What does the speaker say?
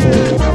Thank